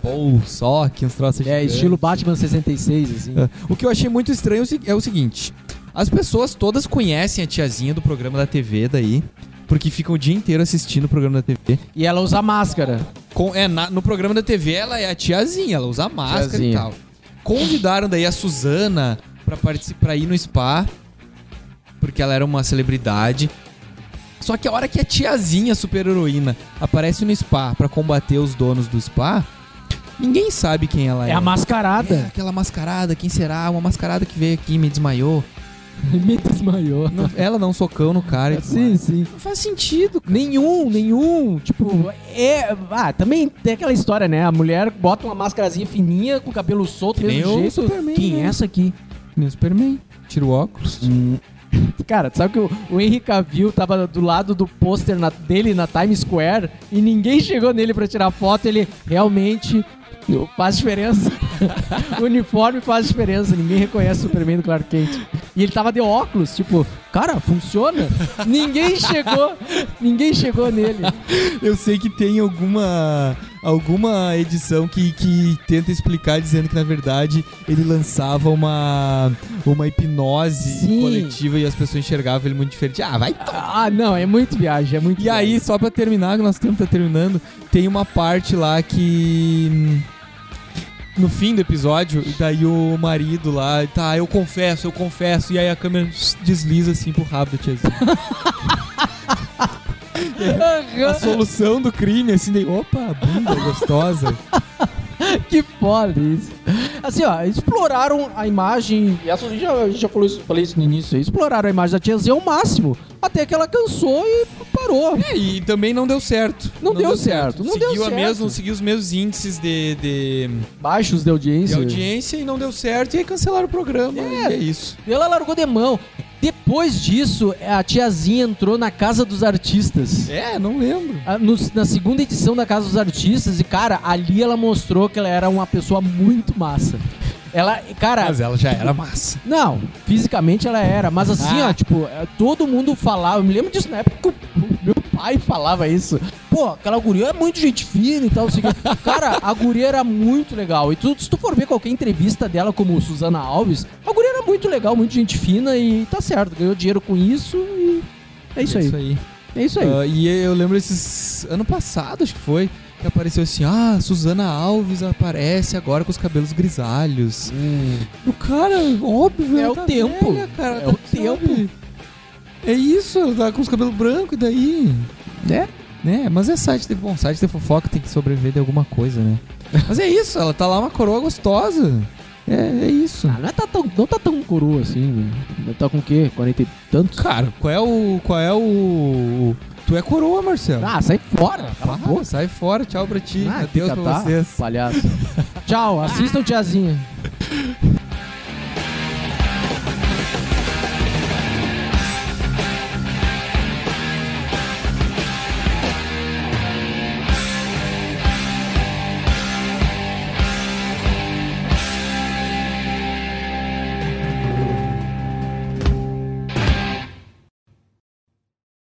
só que uns troços É, gigantes. estilo Batman 66, assim. É. O que eu achei muito estranho é o é o seguinte: as pessoas todas conhecem a tiazinha do programa da TV daí, porque ficam o dia inteiro assistindo o programa da TV. E ela usa máscara. Com, é, na- no programa da TV ela é a tiazinha, ela usa máscara e Tiazinha. tal. Convidaram daí a Suzana pra participar pra ir no spa, porque ela era uma celebridade. Só que a hora que a tiazinha super heroína aparece no spa pra combater os donos do spa, ninguém sabe quem ela é. É a mascarada. É, aquela mascarada, quem será? Uma mascarada que veio aqui e me desmaiou. Me desmaiou. Não- ela dá um socão no cara. Sim, sim. Não faz sentido. cara. Nenhum, nenhum. Tipo, é. Ah, também tem aquela história, né? A mulher bota uma máscarazinha fininha com o cabelo solto, Que mesmo jeito. Superman, Quem né? é essa aqui? Nem o Superman. Tira o óculos. Cara, tu sabe que o, o Henry Cavill tava do lado do pôster na- dele na Times Square e ninguém chegou nele pra tirar foto. Ele realmente faz diferença. O uniforme faz diferença. Ninguém reconhece o Superman do Clark Kent. E ele tava de óculos, tipo, cara, funciona? ninguém chegou, ninguém chegou nele. Eu sei que tem alguma alguma edição que, que tenta explicar dizendo que na verdade ele lançava uma uma hipnose Sim. coletiva e as pessoas enxergavam ele muito diferente. Ah, vai Ah, não, é muito viagem, é muito E aí, só pra terminar, que nosso tempo tá terminando, tem uma parte lá que. No fim do episódio, daí o marido lá, tá, eu confesso, eu confesso, e aí a câmera desliza assim pro rabo. a solução do crime, assim, daí, opa, bunda gostosa. que foda isso. Assim, ó, exploraram a imagem. E essa, a gente já, já falou isso, falei isso no início aí. Exploraram a imagem da tiazinha ao máximo. Até que ela cansou e parou. É, e também não deu certo. Não deu certo, não seguiu deu certo. mesmo, seguiu os mesmos índices de, de, Baixos de de audiência. audiência e não deu certo, e aí cancelaram o programa. e é isso. Ela largou de mão. Depois disso, a tiazinha entrou na Casa dos Artistas. É, não lembro. Ah, no- na segunda edição da Casa dos Artistas, e cara, ali ela mostrou que ela era uma pessoa muito massa. Ela, cara, Mas ela já era massa. não, fisicamente ela era, mas assim, Ah. ó, tipo, é, todo mundo falava, eu me lembro disso na época que o pai falava isso. Pô, aquela guria é muito gente fina e tal, assim, Cara, a guria era muito legal. E tu, se tu for ver qualquer entrevista dela como Suzana Alves, a guria era muito legal, muito gente fina e tá certo, ganhou dinheiro com isso e é isso aí. Isso aí. É isso aí. Ah, e eu lembro esses. Ano passado, acho que foi. Que apareceu assim: ah, Suzana Alves aparece agora com os cabelos grisalhos. O cara, óbvio, É o tá tempo. velha, cara, É tá- o tempo. sabe? É isso, ela tá com os cabelos brancos, e daí. É. Né? Mas é site de bom, site de fofoca tem que sobreviver de alguma coisa, né? Mas é isso, ela tá lá uma coroa gostosa. É, é isso. Ah, não, é tá tão, não tá tão coroa assim, né? Tá com o quê? 40 e tantos? Cara, qual é o. Qual é o. Tu é coroa, Marcelo. Ah, sai fora. Cala a Para, boca. sai fora, tchau pra ti. Ah, Adeus pra tá, vocês. Palhaço. Tchau, assistam tiazinha.